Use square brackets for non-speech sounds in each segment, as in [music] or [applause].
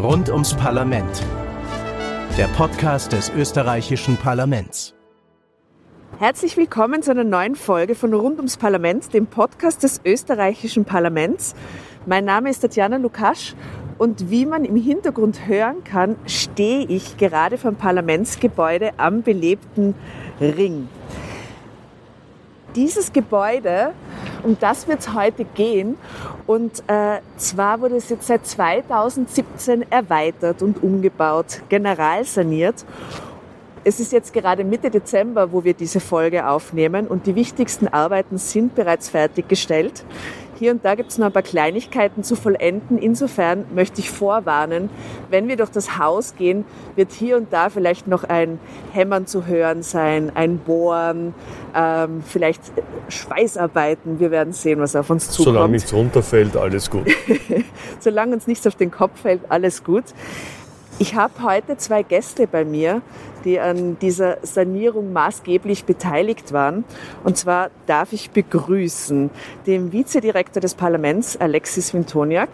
Rund ums Parlament. Der Podcast des österreichischen Parlaments. Herzlich willkommen zu einer neuen Folge von Rund ums Parlament, dem Podcast des österreichischen Parlaments. Mein Name ist Tatjana Lukasch und wie man im Hintergrund hören kann, stehe ich gerade vom Parlamentsgebäude am belebten Ring. Dieses Gebäude, um das wird es heute gehen. Und äh, zwar wurde es jetzt seit 2017 erweitert und umgebaut, generalsaniert. Es ist jetzt gerade Mitte Dezember, wo wir diese Folge aufnehmen und die wichtigsten Arbeiten sind bereits fertiggestellt. Hier und da gibt es noch ein paar Kleinigkeiten zu vollenden. Insofern möchte ich vorwarnen, wenn wir durch das Haus gehen, wird hier und da vielleicht noch ein Hämmern zu hören sein, ein Bohren, ähm, vielleicht Schweißarbeiten. Wir werden sehen, was auf uns zukommt. Solange nichts runterfällt, alles gut. [laughs] Solange uns nichts auf den Kopf fällt, alles gut. Ich habe heute zwei Gäste bei mir, die an dieser Sanierung maßgeblich beteiligt waren. Und zwar darf ich begrüßen den Vizedirektor des Parlaments, Alexis Wintoniak.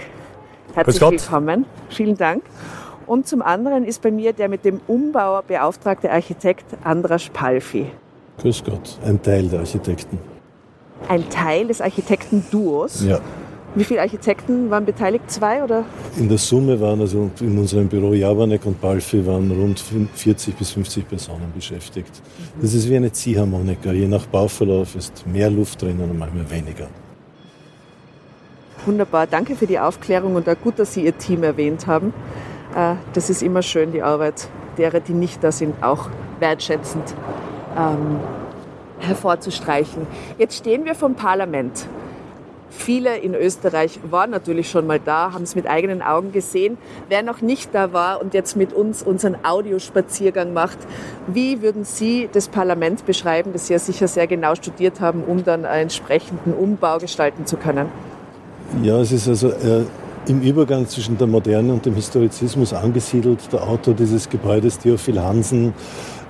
Herzlich willkommen. Vielen Dank. Und zum anderen ist bei mir der mit dem Umbau beauftragte Architekt Andras Palfi. Grüß Gott, ein Teil der Architekten. Ein Teil des Architektenduos? Ja. Wie viele Architekten waren beteiligt? Zwei oder? In der Summe waren also in unserem Büro Javanek und Balfi waren rund 40 bis 50 Personen beschäftigt. Das ist wie eine Ziehharmonika. Je nach Bauverlauf ist mehr Luft drinnen und manchmal weniger. Wunderbar, danke für die Aufklärung und auch gut, dass Sie Ihr Team erwähnt haben. Äh, das ist immer schön, die Arbeit derer, die nicht da sind, auch wertschätzend ähm, hervorzustreichen. Jetzt stehen wir vom Parlament. Viele in Österreich waren natürlich schon mal da, haben es mit eigenen Augen gesehen. Wer noch nicht da war und jetzt mit uns unseren Audiospaziergang macht, wie würden Sie das Parlament beschreiben, das Sie ja sicher sehr genau studiert haben, um dann einen entsprechenden Umbau gestalten zu können? Ja, es ist also äh, im Übergang zwischen der Moderne und dem Historizismus angesiedelt. Der Autor dieses Gebäudes, Theophil Hansen,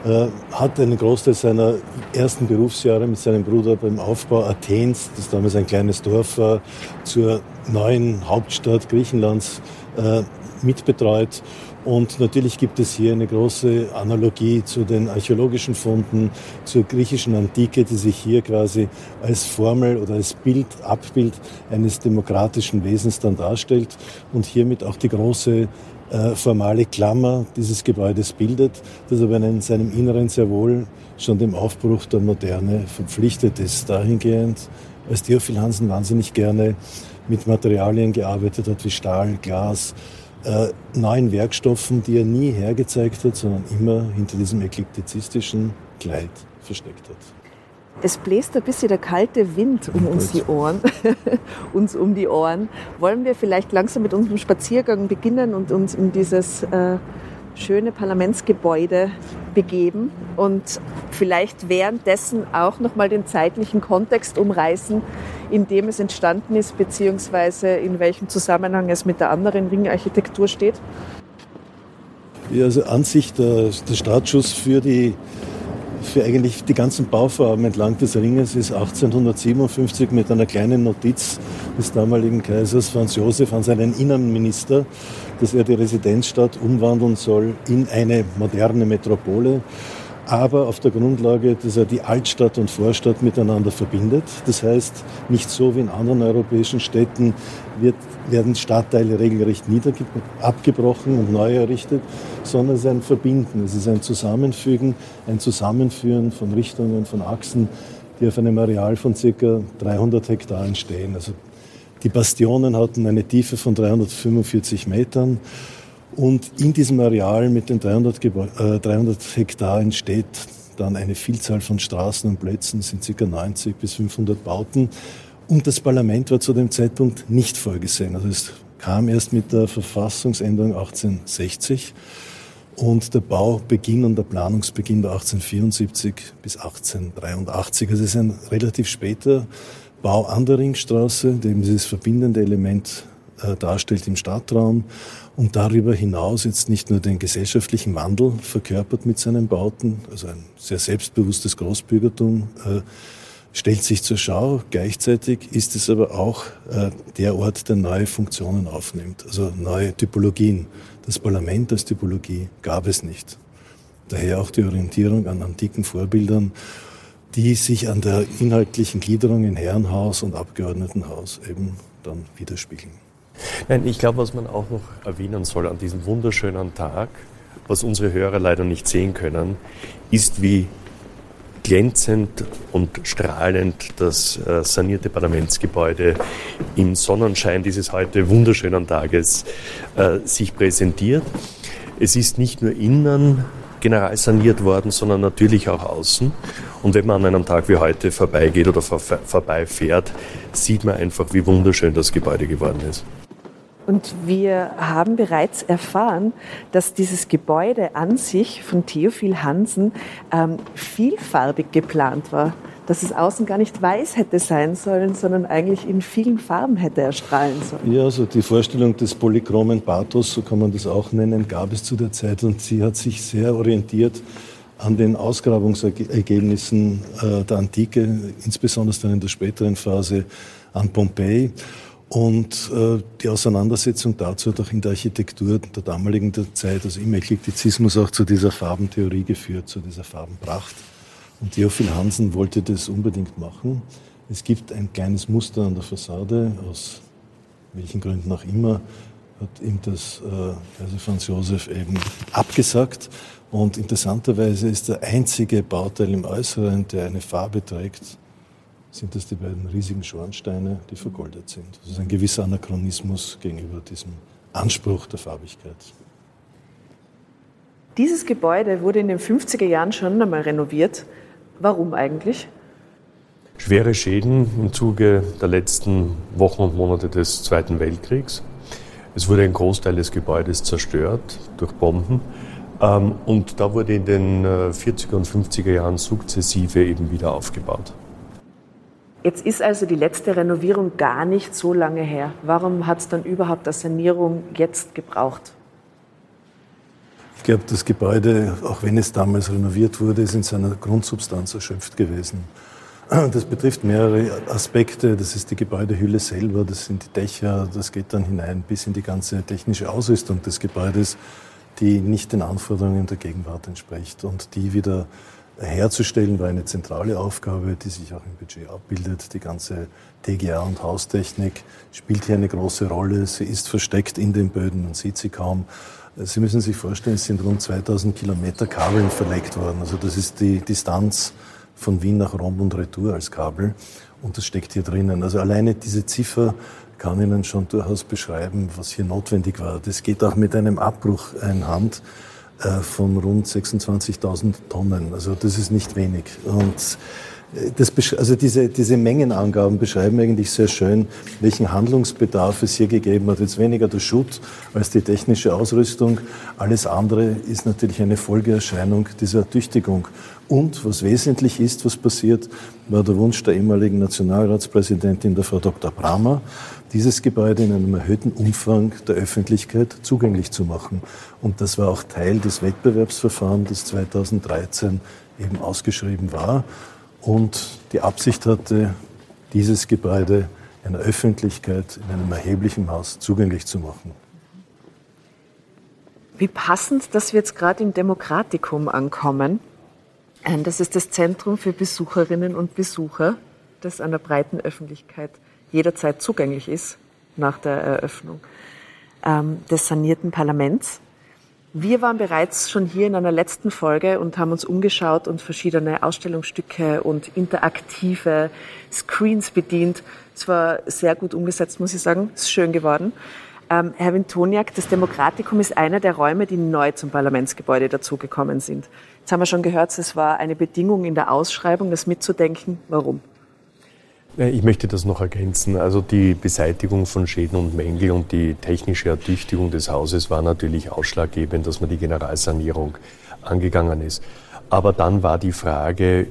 hat einen Großteil seiner ersten Berufsjahre mit seinem Bruder beim Aufbau Athens, das damals ein kleines Dorf war, zur neuen Hauptstadt Griechenlands äh, mitbetreut. Und natürlich gibt es hier eine große Analogie zu den archäologischen Funden, zur griechischen Antike, die sich hier quasi als Formel oder als Bild, Abbild eines demokratischen Wesens dann darstellt und hiermit auch die große äh, formale Klammer dieses Gebäudes bildet, das aber in seinem Inneren sehr wohl schon dem Aufbruch der Moderne verpflichtet ist. Dahingehend, als Theophil Hansen wahnsinnig gerne mit Materialien gearbeitet hat wie Stahl, Glas, äh, neuen Werkstoffen, die er nie hergezeigt hat, sondern immer hinter diesem ekliktizistischen Kleid versteckt hat. Es bläst ein bisschen der kalte Wind um uns die Ohren, [laughs] uns um die Ohren. Wollen wir vielleicht langsam mit unserem Spaziergang beginnen und uns in dieses äh, schöne Parlamentsgebäude begeben und vielleicht währenddessen auch nochmal den zeitlichen Kontext umreißen, in dem es entstanden ist, beziehungsweise in welchem Zusammenhang es mit der anderen Ringarchitektur steht? Ja, also an sich der, der Startschuss für die für eigentlich die ganzen Bauvorhaben entlang des Ringes ist 1857 mit einer kleinen Notiz des damaligen Kaisers Franz Josef an seinen Innenminister, dass er die Residenzstadt umwandeln soll in eine moderne Metropole aber auf der Grundlage, dass er die Altstadt und Vorstadt miteinander verbindet. Das heißt, nicht so wie in anderen europäischen Städten wird, werden Stadtteile regelrecht abgebrochen und neu errichtet, sondern es ist ein Verbinden, es ist ein Zusammenfügen, ein Zusammenführen von Richtungen, von Achsen, die auf einem Areal von ca. 300 Hektar stehen. Also die Bastionen hatten eine Tiefe von 345 Metern und in diesem Areal mit den 300, äh, 300 Hektar entsteht dann eine Vielzahl von Straßen und Plätzen, sind ca. 90 bis 500 Bauten. Und das Parlament war zu dem Zeitpunkt nicht vorgesehen. Also es kam erst mit der Verfassungsänderung 1860 und der Baubeginn und der Planungsbeginn war 1874 bis 1883. Also es ist ein relativ später Bau an der Ringstraße, eben dieses verbindende Element äh, darstellt im Stadtraum und darüber hinaus jetzt nicht nur den gesellschaftlichen Wandel verkörpert mit seinen Bauten, also ein sehr selbstbewusstes Großbürgertum äh, stellt sich zur Schau. Gleichzeitig ist es aber auch äh, der Ort, der neue Funktionen aufnimmt, also neue Typologien. Das Parlament als Typologie gab es nicht. Daher auch die Orientierung an antiken Vorbildern, die sich an der inhaltlichen Gliederung in Herrenhaus und Abgeordnetenhaus eben dann widerspiegeln. Nein, ich glaube, was man auch noch erwähnen soll an diesem wunderschönen Tag, was unsere Hörer leider nicht sehen können, ist, wie glänzend und strahlend das äh, sanierte Parlamentsgebäude im Sonnenschein dieses heute wunderschönen Tages äh, sich präsentiert. Es ist nicht nur innen general saniert worden, sondern natürlich auch außen. Und wenn man an einem Tag wie heute vorbeigeht oder vor, vorbeifährt, sieht man einfach, wie wunderschön das Gebäude geworden ist. Und wir haben bereits erfahren, dass dieses Gebäude an sich von Theophil Hansen ähm, vielfarbig geplant war. Dass es außen gar nicht weiß hätte sein sollen, sondern eigentlich in vielen Farben hätte erstrahlen sollen. Ja, also die Vorstellung des polychromen Pathos, so kann man das auch nennen, gab es zu der Zeit und sie hat sich sehr orientiert an den Ausgrabungsergebnissen äh, der Antike, insbesondere dann in der späteren Phase an Pompeji. Und äh, die Auseinandersetzung dazu hat auch in der Architektur der damaligen Zeit, also im Eklektizismus, auch zu dieser Farbentheorie geführt, zu dieser Farbenpracht. Und Theophil Hansen wollte das unbedingt machen. Es gibt ein kleines Muster an der Fassade, aus welchen Gründen auch immer, hat ihm das äh, also Franz Josef eben abgesagt. Und interessanterweise ist der einzige Bauteil im Äußeren, der eine Farbe trägt, sind das die beiden riesigen Schornsteine, die vergoldet sind. Das ist ein gewisser Anachronismus gegenüber diesem Anspruch der Farbigkeit. Dieses Gebäude wurde in den 50er Jahren schon einmal renoviert. Warum eigentlich? Schwere Schäden im Zuge der letzten Wochen und Monate des Zweiten Weltkriegs. Es wurde ein Großteil des Gebäudes zerstört durch Bomben. Ähm, und da wurde in den 40er äh, und 50er Jahren sukzessive eben wieder aufgebaut. Jetzt ist also die letzte Renovierung gar nicht so lange her. Warum hat es dann überhaupt eine Sanierung jetzt gebraucht? Ich glaube, das Gebäude, auch wenn es damals renoviert wurde, ist in seiner Grundsubstanz erschöpft gewesen. Das betrifft mehrere Aspekte. Das ist die Gebäudehülle selber, das sind die Dächer, das geht dann hinein bis in die ganze technische Ausrüstung des Gebäudes, die nicht den Anforderungen der Gegenwart entspricht und die wieder herzustellen, war eine zentrale Aufgabe, die sich auch im Budget abbildet. Die ganze TGA und Haustechnik spielt hier eine große Rolle. Sie ist versteckt in den Böden, man sieht sie kaum. Sie müssen sich vorstellen, es sind rund 2000 Kilometer Kabeln verlegt worden. Also das ist die Distanz von Wien nach Rom und Retour als Kabel. Und das steckt hier drinnen. Also alleine diese Ziffer kann Ihnen schon durchaus beschreiben, was hier notwendig war. Das geht auch mit einem Abbruch einhand. Äh, von rund 26.000 Tonnen. Also das ist nicht wenig. Und äh, das, also diese, diese Mengenangaben beschreiben eigentlich sehr schön, welchen Handlungsbedarf es hier gegeben hat. Jetzt weniger der Schutt als die technische Ausrüstung. Alles andere ist natürlich eine Folgeerscheinung dieser Tüchtigung. Und was wesentlich ist, was passiert, war der Wunsch der ehemaligen Nationalratspräsidentin, der Frau Dr. Bramer, dieses Gebäude in einem erhöhten Umfang der Öffentlichkeit zugänglich zu machen. Und das war auch Teil des Wettbewerbsverfahrens, das 2013 eben ausgeschrieben war und die Absicht hatte, dieses Gebäude einer Öffentlichkeit in einem erheblichen Maß zugänglich zu machen. Wie passend, dass wir jetzt gerade im Demokratikum ankommen. Ähm, das ist das Zentrum für Besucherinnen und Besucher, das einer breiten Öffentlichkeit jederzeit zugänglich ist nach der Eröffnung ähm, des sanierten Parlaments. Wir waren bereits schon hier in einer letzten Folge und haben uns umgeschaut und verschiedene Ausstellungsstücke und interaktive Screens bedient. Es war sehr gut umgesetzt, muss ich sagen. Es ist schön geworden. Ähm, Herr Wintoniak, das Demokratikum ist einer der Räume, die neu zum Parlamentsgebäude dazugekommen sind. Jetzt haben wir schon gehört, es war eine Bedingung in der Ausschreibung, das mitzudenken. Warum? Ich möchte das noch ergänzen. Also die Beseitigung von Schäden und Mängel und die technische Ertüchtigung des Hauses war natürlich ausschlaggebend, dass man die Generalsanierung angegangen ist. Aber dann war die Frage,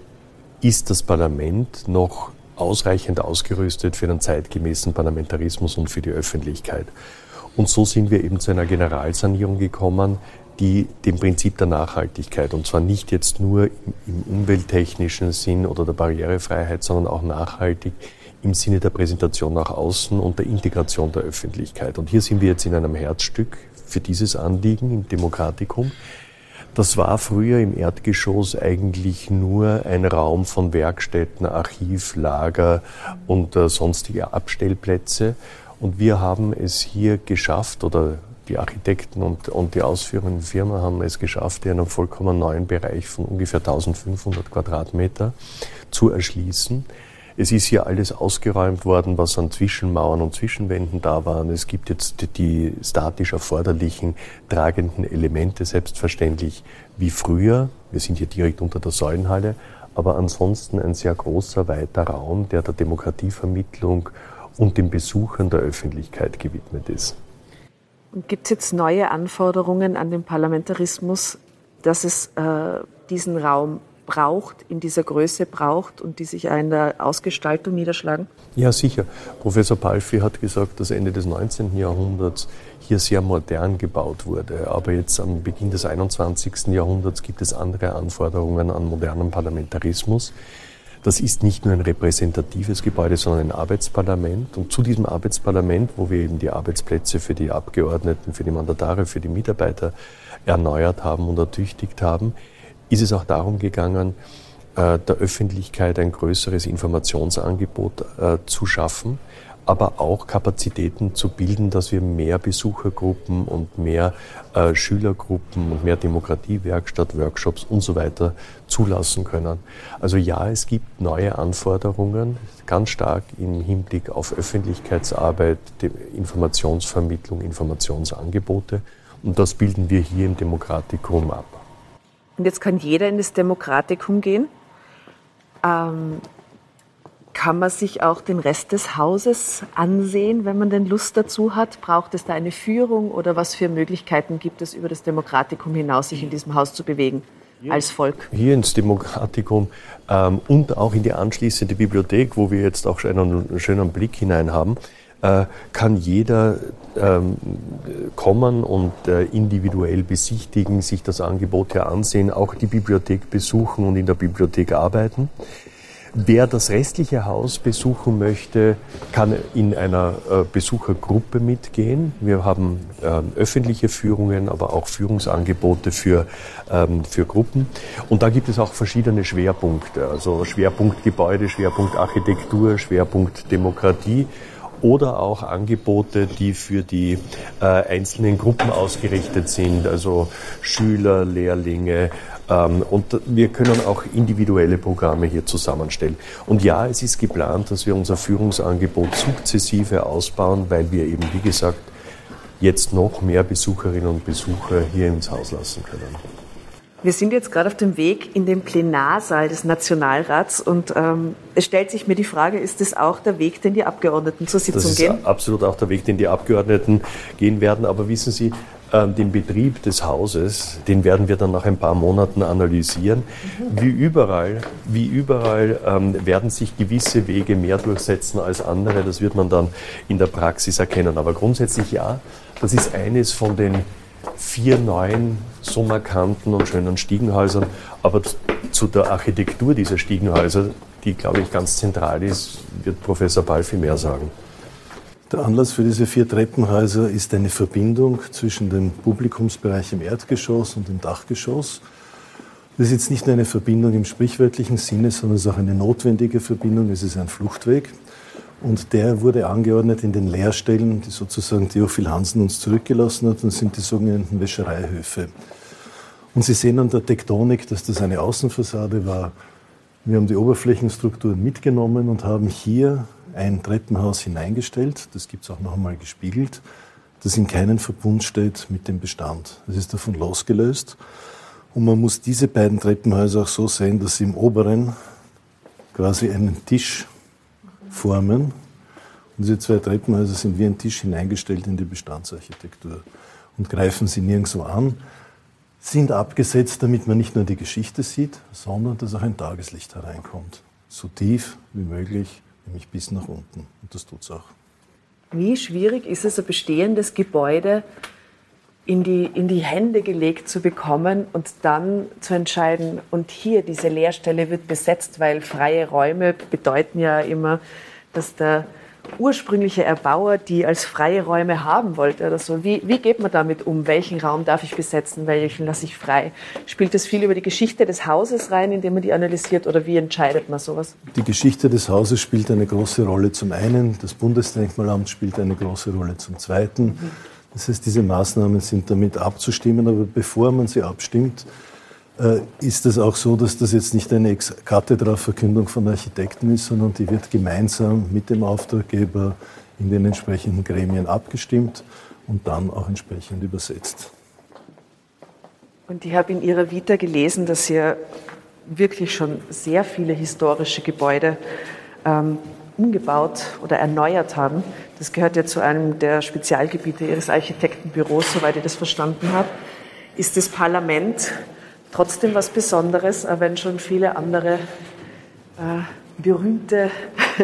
ist das Parlament noch ausreichend ausgerüstet für den zeitgemäßen Parlamentarismus und für die Öffentlichkeit? Und so sind wir eben zu einer Generalsanierung gekommen, die dem Prinzip der Nachhaltigkeit, und zwar nicht jetzt nur im umwelttechnischen Sinn oder der Barrierefreiheit, sondern auch nachhaltig im Sinne der Präsentation nach außen und der Integration der Öffentlichkeit. Und hier sind wir jetzt in einem Herzstück für dieses Anliegen im Demokratikum. Das war früher im Erdgeschoss eigentlich nur ein Raum von Werkstätten, Archiv, Lager und äh, sonstige Abstellplätze. Und wir haben es hier geschafft, oder die Architekten und, und die ausführenden Firmen haben es geschafft, in einem vollkommen neuen Bereich von ungefähr 1500 Quadratmeter zu erschließen es ist hier alles ausgeräumt worden, was an Zwischenmauern und Zwischenwänden da waren. Es gibt jetzt die statisch erforderlichen tragenden Elemente, selbstverständlich wie früher. Wir sind hier direkt unter der Säulenhalle, aber ansonsten ein sehr großer, weiter Raum, der der Demokratievermittlung und den Besuchern der Öffentlichkeit gewidmet ist. Gibt es jetzt neue Anforderungen an den Parlamentarismus, dass es äh, diesen Raum braucht, in dieser Größe braucht und die sich in der Ausgestaltung niederschlagen? Ja, sicher. Professor Palfi hat gesagt, dass Ende des 19. Jahrhunderts hier sehr modern gebaut wurde. Aber jetzt am Beginn des 21. Jahrhunderts gibt es andere Anforderungen an modernen Parlamentarismus. Das ist nicht nur ein repräsentatives Gebäude, sondern ein Arbeitsparlament. Und zu diesem Arbeitsparlament, wo wir eben die Arbeitsplätze für die Abgeordneten, für die Mandatare, für die Mitarbeiter erneuert haben und ertüchtigt haben, ist es auch darum gegangen, äh, der Öffentlichkeit ein größeres Informationsangebot äh, zu schaffen, aber auch Kapazitäten zu bilden, dass wir mehr Besuchergruppen und mehr äh, Schülergruppen und mehr Demokratiewerkstatt, Workshops und so weiter zulassen können. Also ja, es gibt neue Anforderungen, ganz stark im Hinblick auf Öffentlichkeitsarbeit, Informationsvermittlung, Informationsangebote. Und das bilden wir hier im Demokratikum ab. Und jetzt kann jeder in das Demokratikum gehen. Ähm, kann man sich auch den Rest des Hauses ansehen, wenn man denn Lust dazu hat? Braucht es da eine Führung oder was für Möglichkeiten gibt es über das Demokratikum hinaus, sich in diesem Haus zu bewegen? als Volk? Hier ins Demokratikum ähm, und auch in die anschließende Bibliothek, wo wir jetzt auch einen schönen Blick hinein haben, äh, kann jeder ähm, kommen und äh, individuell besichtigen, sich das Angebot hier ansehen, auch die Bibliothek besuchen und in der Bibliothek arbeiten. Wer das restliche Haus besuchen möchte, kann in einer äh, Besuchergruppe mitgehen. Wir haben ähm, öffentliche Führungen, aber auch Führungsangebote für, ähm, für Gruppen. Und da gibt es auch verschiedene Schwerpunkte, also Schwerpunkt Gebäude, Schwerpunkt Architektur, Schwerpunkt Demokratie oder auch Angebote, die für die äh, einzelnen Gruppen ausgerichtet sind, also Schüler, Lehrlinge. Ähm, und wir können auch individuelle Programme hier zusammenstellen. Und ja, es ist geplant, dass wir unser Führungsangebot sukzessive ausbauen, weil wir eben, wie gesagt, jetzt noch mehr Besucherinnen und Besucher hier ins Haus lassen können. Wir sind jetzt gerade auf dem Weg in den Plenarsaal des Nationalrats und ähm, es stellt sich mir die Frage, ist das auch der Weg, den die Abgeordneten zur Sitzung gehen? Das ist absolut auch der Weg, den die Abgeordneten gehen werden. Aber wissen Sie, den Betrieb des Hauses, den werden wir dann nach ein paar Monaten analysieren. Wie überall, wie überall ähm, werden sich gewisse Wege mehr durchsetzen als andere. Das wird man dann in der Praxis erkennen. Aber grundsätzlich ja, das ist eines von den vier neuen, so markanten und schönen Stiegenhäusern. Aber zu der Architektur dieser Stiegenhäuser, die, glaube ich, ganz zentral ist, wird Professor Balfi mehr sagen. Der Anlass für diese vier Treppenhäuser ist eine Verbindung zwischen dem Publikumsbereich im Erdgeschoss und dem Dachgeschoss. Das ist jetzt nicht nur eine Verbindung im sprichwörtlichen Sinne, sondern es ist auch eine notwendige Verbindung. Es ist ein Fluchtweg. Und der wurde angeordnet in den Lehrstellen, die sozusagen Theophil Hansen uns zurückgelassen hat, und sind die sogenannten Wäschereihöfe. Und Sie sehen an der Tektonik, dass das eine Außenfassade war. Wir haben die Oberflächenstrukturen mitgenommen und haben hier ein Treppenhaus hineingestellt. Das gibt es auch noch einmal gespiegelt, das in keinen Verbund steht mit dem Bestand. Das ist davon losgelöst. Und man muss diese beiden Treppenhäuser auch so sehen, dass sie im oberen quasi einen Tisch formen. Und diese zwei Treppenhäuser sind wie ein Tisch hineingestellt in die Bestandsarchitektur und greifen sie nirgendwo an, sind abgesetzt, damit man nicht nur die Geschichte sieht, sondern dass auch ein Tageslicht hereinkommt. So tief wie möglich, nämlich bis nach unten. Und das tut es auch. Wie schwierig ist es, ein bestehendes Gebäude in die, in die Hände gelegt zu bekommen und dann zu entscheiden, und hier diese Leerstelle wird besetzt, weil freie Räume bedeuten ja immer, dass der ursprüngliche Erbauer die als freie Räume haben wollte oder so. Wie, wie geht man damit um? Welchen Raum darf ich besetzen? Welchen lasse ich frei? Spielt das viel über die Geschichte des Hauses rein, indem man die analysiert oder wie entscheidet man sowas? Die Geschichte des Hauses spielt eine große Rolle zum einen. Das Bundesdenkmalamt spielt eine große Rolle zum zweiten. Mhm. Das heißt, diese Maßnahmen sind damit abzustimmen, aber bevor man sie abstimmt, ist es auch so, dass das jetzt nicht eine Ex-Cathedra-Verkündung von Architekten ist, sondern die wird gemeinsam mit dem Auftraggeber in den entsprechenden Gremien abgestimmt und dann auch entsprechend übersetzt. Und ich habe in Ihrer Vita gelesen, dass Sie wirklich schon sehr viele historische Gebäude ähm, umgebaut oder erneuert haben. Das gehört ja zu einem der Spezialgebiete Ihres Architektenbüros, soweit ich das verstanden habe. Ist das Parlament trotzdem was Besonderes, wenn schon viele andere äh, berühmte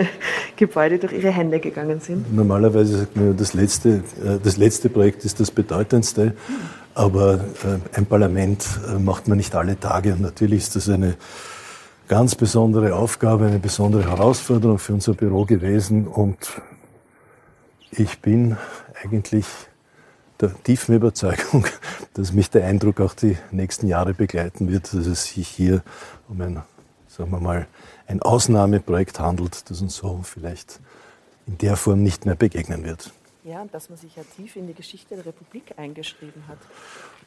[laughs] Gebäude durch Ihre Hände gegangen sind? Normalerweise sagt man, das letzte, äh, das letzte Projekt ist das bedeutendste. Aber äh, ein Parlament äh, macht man nicht alle Tage. Und natürlich ist das eine ganz besondere Aufgabe, eine besondere Herausforderung für unser Büro gewesen. Und ich bin eigentlich der tiefen Überzeugung, [laughs] dass mich der Eindruck auch die nächsten Jahre begleiten wird, dass es sich hier um ein, sagen wir mal, ein Ausnahmeprojekt handelt, das uns so vielleicht in der Form nicht mehr begegnen wird. Ja, und dass man sich ja tief in die Geschichte der Republik eingeschrieben hat.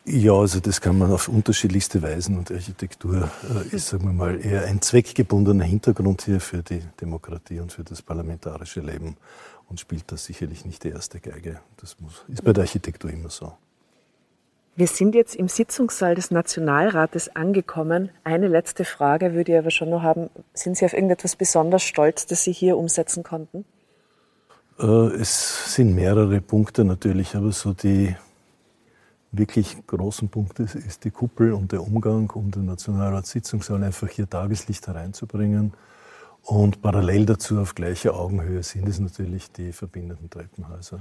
Ja, also das kann man auf unterschiedlichste Weisen und Architektur äh, ist, sagen wir mal, eher ein zweckgebundener Hintergrund hier für die Demokratie und für das parlamentarische Leben und spielt das sicherlich nicht die erste Geige. Das muss, ist bei der Architektur immer so. Wir sind jetzt im Sitzungssaal des Nationalrates angekommen. Eine letzte Frage würde ich aber schon noch haben. Sind Sie auf irgendetwas besonders stolz, das Sie hier umsetzen konnten? Äh, es sind mehrere Punkte natürlich, aber so die wirklich großen Punkte ist die Kuppel und der Umgang, um den Nationalratssitzungssaal einfach hier Tageslicht hereinzubringen. Und parallel dazu auf gleicher Augenhöhe sind es natürlich die verbindenden Treppenhäuser.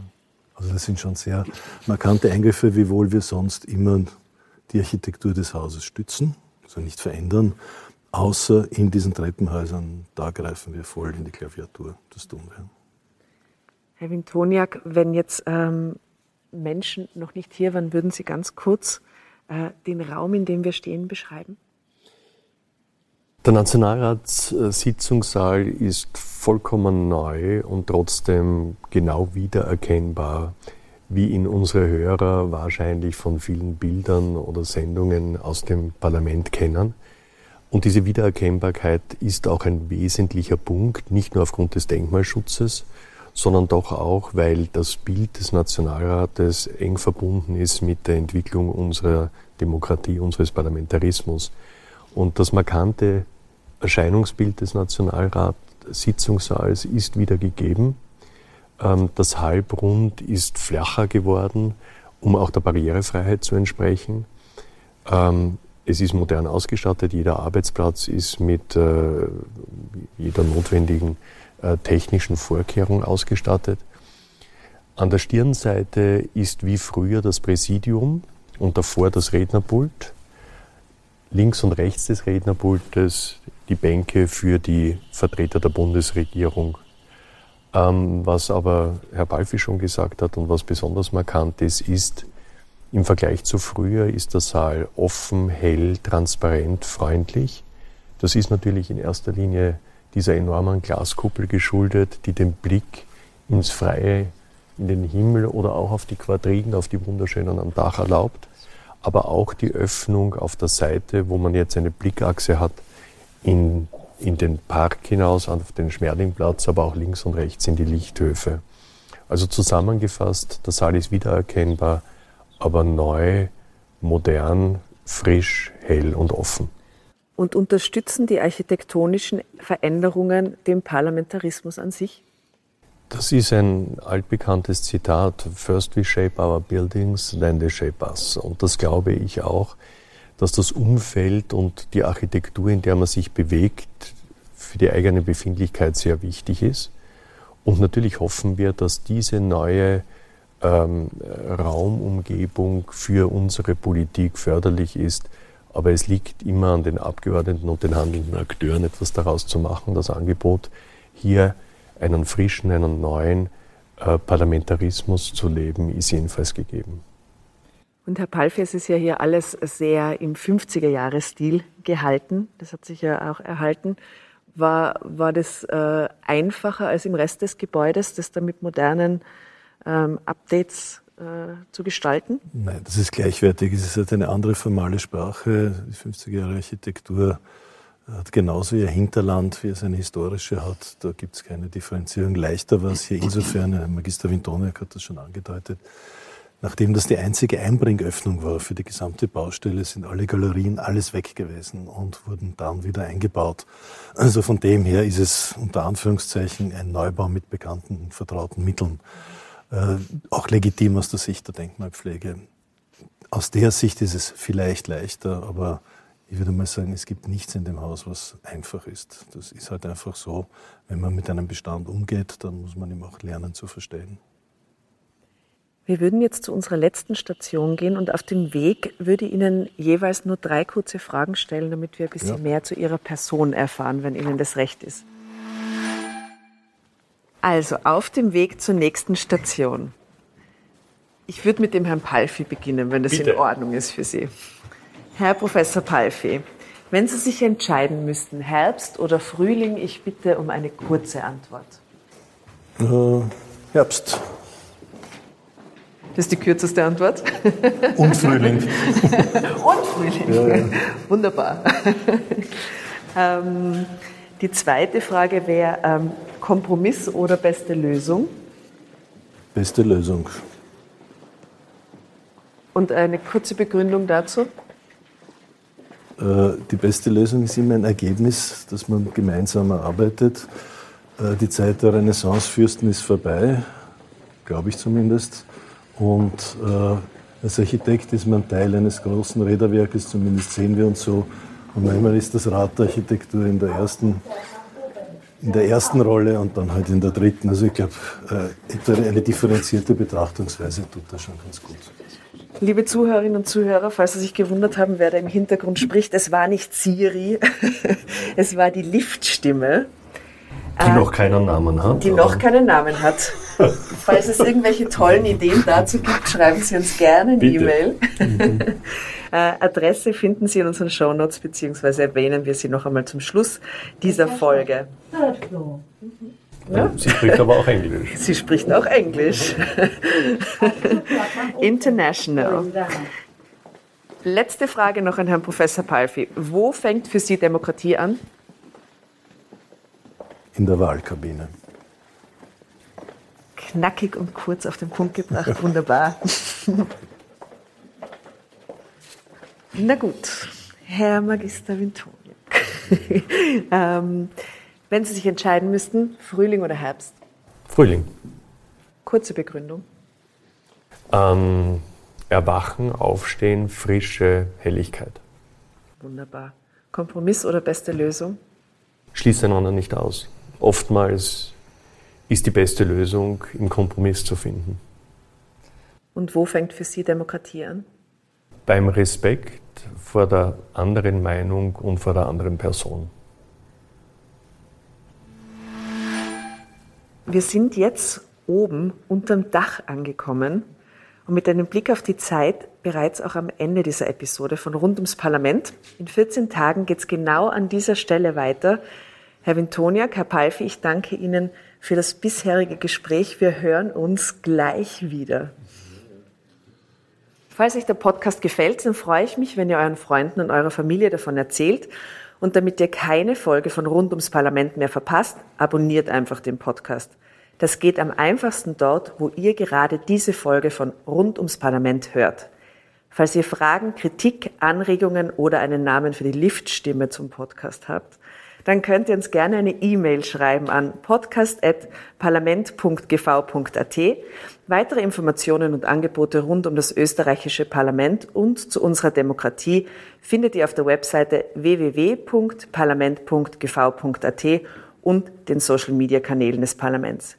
Also das sind schon sehr markante Eingriffe, wiewohl wir sonst immer die Architektur des Hauses stützen, also nicht verändern, außer in diesen Treppenhäusern, da greifen wir voll in die Klaviatur. Das tun wir. Herr Wintoniak, wenn jetzt ähm, Menschen noch nicht hier waren, würden Sie ganz kurz äh, den Raum, in dem wir stehen, beschreiben? Der Nationalratssitzungssaal ist vollkommen neu und trotzdem genau wiedererkennbar, wie ihn unsere Hörer wahrscheinlich von vielen Bildern oder Sendungen aus dem Parlament kennen. Und diese Wiedererkennbarkeit ist auch ein wesentlicher Punkt, nicht nur aufgrund des Denkmalschutzes, sondern doch auch, weil das Bild des Nationalrates eng verbunden ist mit der Entwicklung unserer Demokratie, unseres Parlamentarismus. Und das markante Erscheinungsbild des Nationalrat-Sitzungssaals ist wieder gegeben. Ähm, das Halbrund ist flacher geworden, um auch der Barrierefreiheit zu entsprechen. Ähm, es ist modern ausgestattet, jeder Arbeitsplatz ist mit äh, jeder notwendigen äh, technischen Vorkehrung ausgestattet. An der Stirnseite ist wie früher das Präsidium und davor das Rednerpult. Links und rechts des Rednerpultes die Bänke für die Vertreter der Bundesregierung. Ähm, was aber Herr Balfi schon gesagt hat und was besonders markant ist, ist, im Vergleich zu früher ist der Saal offen, hell, transparent, freundlich. Das ist natürlich in erster Linie dieser enormen Glaskuppel geschuldet, die den Blick ins Freie, in den Himmel oder auch auf die Quadrigen, auf die wunderschönen am Dach erlaubt, aber auch die Öffnung auf der Seite, wo man jetzt eine Blickachse hat, in, in den Park hinaus, auf den Schmerlingplatz, aber auch links und rechts in die Lichthöfe. Also zusammengefasst, der Saal ist wiedererkennbar, aber neu, modern, frisch, hell und offen. Und unterstützen die architektonischen Veränderungen den Parlamentarismus an sich? Das ist ein altbekanntes Zitat. First we shape our buildings, then they shape us. Und das glaube ich auch dass das Umfeld und die Architektur, in der man sich bewegt, für die eigene Befindlichkeit sehr wichtig ist. Und natürlich hoffen wir, dass diese neue ähm, Raumumgebung für unsere Politik förderlich ist. Aber es liegt immer an den Abgeordneten und den handelnden Akteuren, etwas daraus zu machen. Das Angebot, hier einen frischen, einen neuen äh, Parlamentarismus zu leben, ist jedenfalls gegeben. Und Herr Palfi, es ist ja hier alles sehr im 50er-Jahres-Stil gehalten. Das hat sich ja auch erhalten. War, war das äh, einfacher als im Rest des Gebäudes, das da mit modernen ähm, Updates zu gestalten? Nein, das ist gleichwertig. Es ist halt eine andere formale Sprache. Die 50er Jahre Architektur hat genauso ihr Hinterland, wie es eine historische hat. Da gibt es keine Differenzierung. Leichter war es hier insofern, Magister Wintoniak hat das schon angedeutet, Nachdem das die einzige Einbringöffnung war für die gesamte Baustelle, sind alle Galerien, alles weg gewesen und wurden dann wieder eingebaut. Also von dem her ist es unter Anführungszeichen ein Neubau mit bekannten, vertrauten Mitteln. Äh, auch legitim aus der Sicht der Denkmalpflege. Aus der Sicht ist es vielleicht leichter, aber ich würde mal sagen, es gibt nichts in dem Haus, was einfach ist. Das ist halt einfach so. Wenn man mit einem Bestand umgeht, dann muss man ihm auch lernen zu verstehen. Wir würden jetzt zu unserer letzten Station gehen und auf dem Weg würde ich Ihnen jeweils nur drei kurze Fragen stellen, damit wir ein bisschen ja. mehr zu Ihrer Person erfahren, wenn Ihnen das recht ist. Also auf dem Weg zur nächsten Station. Ich würde mit dem Herrn Palfi beginnen, wenn das Bitte. in Ordnung ist für Sie. Herr Professor Palfi, wenn Sie sich entscheiden müssten, Herbst oder Frühling, ich bitte um eine kurze Antwort. Äh, Herbst. Das ist die kürzeste Antwort. [laughs] Und Frühling. [laughs] Und Frühling. Ja, ja. Wunderbar. [laughs] Ähm, die zweite Frage wäre ähm, Kompromiss oder beste Lösung? Beste Lösung. Und eine kurze Begründung dazu? Äh, die beste Lösung ist immer ein Ergebnis, dass man gemeinsam erarbeitet. Äh, die Zeit der Renaissancefürsten ist vorbei, glaube ich zumindest. Und äh, als Architekt ist man Teil eines großen Räderwerkes, zumindest sehen wir uns so. Und manchmal ist das Rad der Architektur in der ersten, in der ersten Rolle und dann halt in der dritten. Also ich glaube, äh, eine differenzierte Betrachtungsweise tut das schon ganz gut. Liebe Zuhörerinnen und Zuhörer, falls Sie sich gewundert haben, wer da im Hintergrund spricht, es war nicht Siri, [laughs] es war die Liftstimme. Die äh, noch keinen Namen hat. Die noch keinen Namen hat. Falls es irgendwelche tollen Ideen dazu gibt, schreiben Sie uns gerne eine E-Mail. [laughs] Äh, Adresse finden Sie in unseren Shownotes, beziehungsweise erwähnen wir sie noch einmal zum Schluss dieser Folge. Ja? Sie spricht aber auch Englisch. Sie spricht auch Englisch. [laughs] International. Letzte Frage noch an Herrn Professor Palfi. Wo fängt für Sie Demokratie an? In der Wahlkabine knackig und kurz auf den Punkt gebracht. Wunderbar. [laughs] Na gut, Herr Magister Vintoniak. [laughs] ähm, wenn Sie sich entscheiden müssten, Frühling oder Herbst? Frühling. Kurze Begründung. Ähm, erwachen, aufstehen, frische Helligkeit. Wunderbar. Kompromiss oder beste Lösung? Schließt einander nicht aus. Oftmals ist die beste Lösung, im Kompromiss zu finden. Und wo fängt für Sie Demokratie an? Beim Respekt vor der anderen Meinung und vor der anderen Person. Wir sind jetzt oben unterm Dach angekommen und mit einem Blick auf die Zeit bereits auch am Ende dieser Episode von Rund ums Parlament. In 14 Tagen geht es genau an dieser Stelle weiter. Herr Wintoniak, Herr Palfi, ich danke Ihnen für das bisherige Gespräch. Wir hören uns gleich wieder. Falls euch der Podcast gefällt, dann freue ich mich, wenn ihr euren Freunden und eurer Familie davon erzählt. Und damit ihr keine Folge von Rund ums Parlament mehr verpasst, abonniert einfach den Podcast. Das geht am einfachsten dort, wo ihr gerade diese Folge von Rund ums Parlament hört. Falls ihr Fragen, Kritik, Anregungen oder einen Namen für die Liftstimme zum Podcast habt, dann könnt ihr uns gerne eine E-Mail schreiben an podcast.parlament.gv.at. Weitere Informationen und Angebote rund um das österreichische Parlament und zu unserer Demokratie findet ihr auf der Webseite www.parlament.gv.at und den Social Media Kanälen des Parlaments.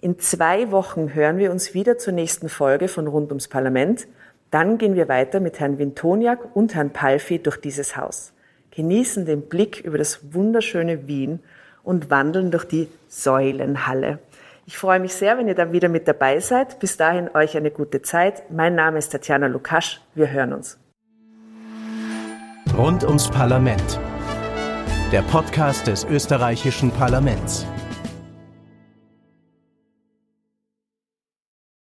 In zwei Wochen hören wir uns wieder zur nächsten Folge von Rund ums Parlament. Dann gehen wir weiter mit Herrn Wintoniak und Herrn Palfi durch dieses Haus, genießen den Blick über das wunderschöne Wien und wandeln durch die Säulenhalle. Ich freue mich sehr, wenn ihr dann wieder mit dabei seid. Bis dahin euch eine gute Zeit. Mein Name ist Tatjana Lukasch. Wir hören uns. Rund ums Parlament. Der Podcast des österreichischen Parlaments.